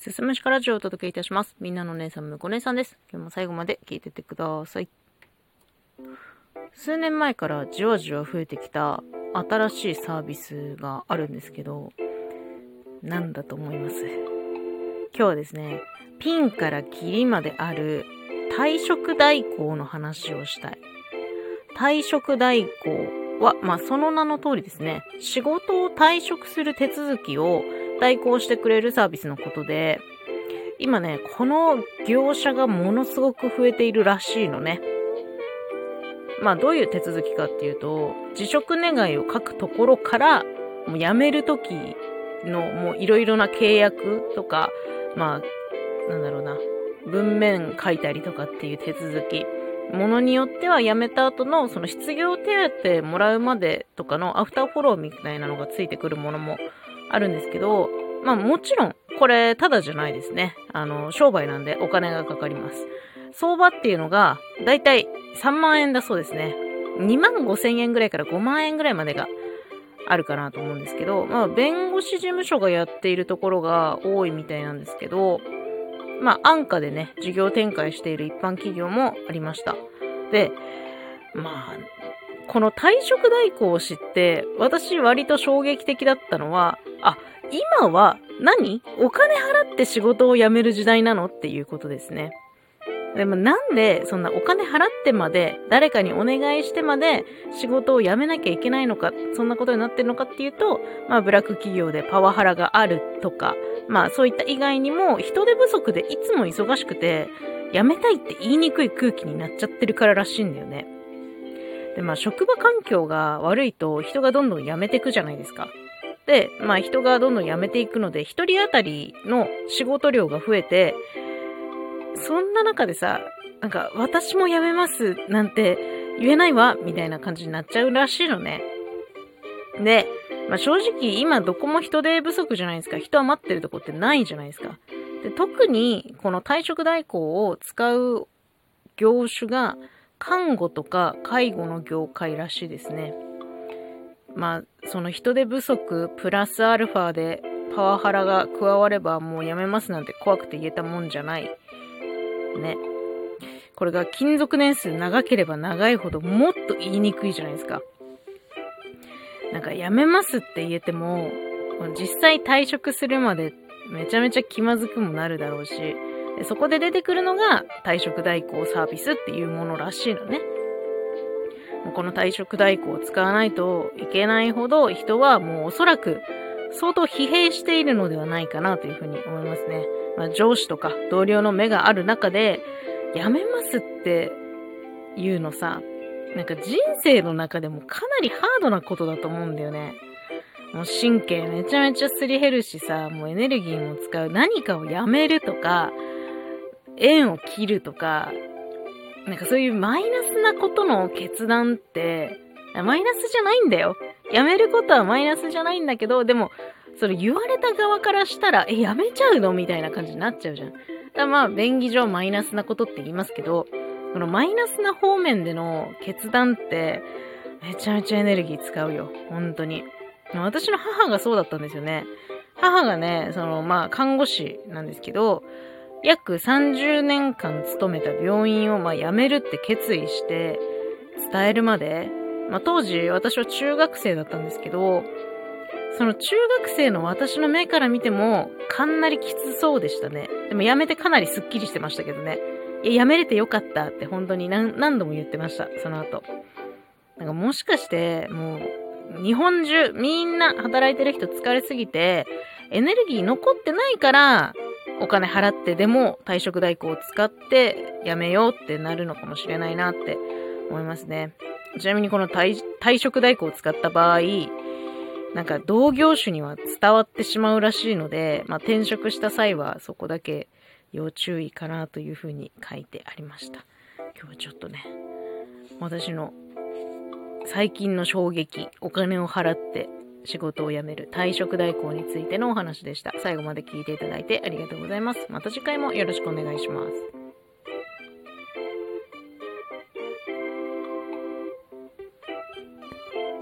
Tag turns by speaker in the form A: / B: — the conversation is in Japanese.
A: すすむしかラジオをお届けいたします。みんなの姉さん、むこ姉さんです。今日も最後まで聞いててください。数年前からじわじわ増えてきた新しいサービスがあるんですけど、なんだと思います？今日はですね、ピンからキリまである退職代行の話をしたい。退職代行は、まあ、その名の通りですね、仕事を退職する手続きを代行してくれるサービスのことで、今ね、この業者がものすごく増えているらしいのね。まあ、どういう手続きかっていうと、辞職願いを書くところから、もう辞めるときの、もういろいろな契約とか、まあ、なんだろうな、文面書いたりとかっていう手続き、ものによっては辞めた後のその失業手当もらうまでとかのアフターフォローみたいなのがついてくるものもあるんですけど、まあもちろんこれただじゃないですね。あの、商売なんでお金がかかります。相場っていうのがだいたい3万円だそうですね。2万5千円ぐらいから5万円ぐらいまでがあるかなと思うんですけど、まあ弁護士事務所がやっているところが多いみたいなんですけど、まあ、安価でね、事業展開している一般企業もありました。で、まあ、この退職代行を知って、私割と衝撃的だったのは、あ、今は何？お金払って仕事を辞める時代なの？っていうことですね。でもなんでそんなお金払ってまで、誰かにお願いしてまで仕事を辞めなきゃいけないのか、そんなことになってるのかっていうと、まあブラック企業でパワハラがあるとか、まあそういった以外にも人手不足でいつも忙しくて、辞めたいって言いにくい空気になっちゃってるかららしいんだよね。で、まあ職場環境が悪いと人がどんどん辞めてくじゃないですか。で、まあ人がどんどん辞めていくので、一人当たりの仕事量が増えて、そんな中でさ、なんか、私も辞めますなんて言えないわみたいな感じになっちゃうらしいのね。で、まあ、正直今どこも人手不足じゃないですか。人余ってるとこってないじゃないですか。で特にこの退職代行を使う業種が看護とか介護の業界らしいですね。まあ、その人手不足プラスアルファでパワハラが加わればもうやめますなんて怖くて言えたもんじゃないね。これが勤続年数長ければ長いほどもっと言いにくいじゃないですか。なんか辞めますって言えても、実際退職するまでめちゃめちゃ気まずくもなるだろうし、そこで出てくるのが退職代行サービスっていうものらしいのね。この退職代行を使わないといけないほど人はもうおそらく相当疲弊しているのではないかなというふうに思いますね。まあ、上司とか同僚の目がある中で、辞めますっていうのさ、なんか人生の中でもかなりハードなことだと思うんだよね。もう神経めちゃめちゃすり減るしさ、もうエネルギーも使う何かをやめるとか、縁を切るとか、なんかそういうマイナスなことの決断って、マイナスじゃないんだよ。やめることはマイナスじゃないんだけど、でも、それ言われた側からしたら、え、やめちゃうのみたいな感じになっちゃうじゃん。だまあ、便宜上マイナスなことって言いますけど、このマイナスな方面での決断って、めちゃめちゃエネルギー使うよ。本当に。私の母がそうだったんですよね。母がね、その、まあ、看護師なんですけど、約30年間勤めた病院を、まあ、辞めるって決意して伝えるまで、まあ、当時私は中学生だったんですけど、その中学生の私の目から見ても、かなりきつそうでしたね。でも辞めてかなりスッキリしてましたけどね。いや、辞めれてよかったって本当に何何度も言ってました、その後。なんかもしかして、もう、日本中、みんな働いてる人疲れすぎて、エネルギー残ってないから、お金払ってでも退職代行を使って辞めようってなるのかもしれないなって思いますね。ちなみにこの退職代行を使った場合、なんか同業種には伝わってしまうらしいので、まあ、転職した際はそこだけ要注意かなというふうに書いてありました。今日はちょっとね、私の最近の衝撃、お金を払って仕事を辞める退職代行についてのお話でした。最後まで聞いていただいてありがとうございます。また次回もよろしくお願いします。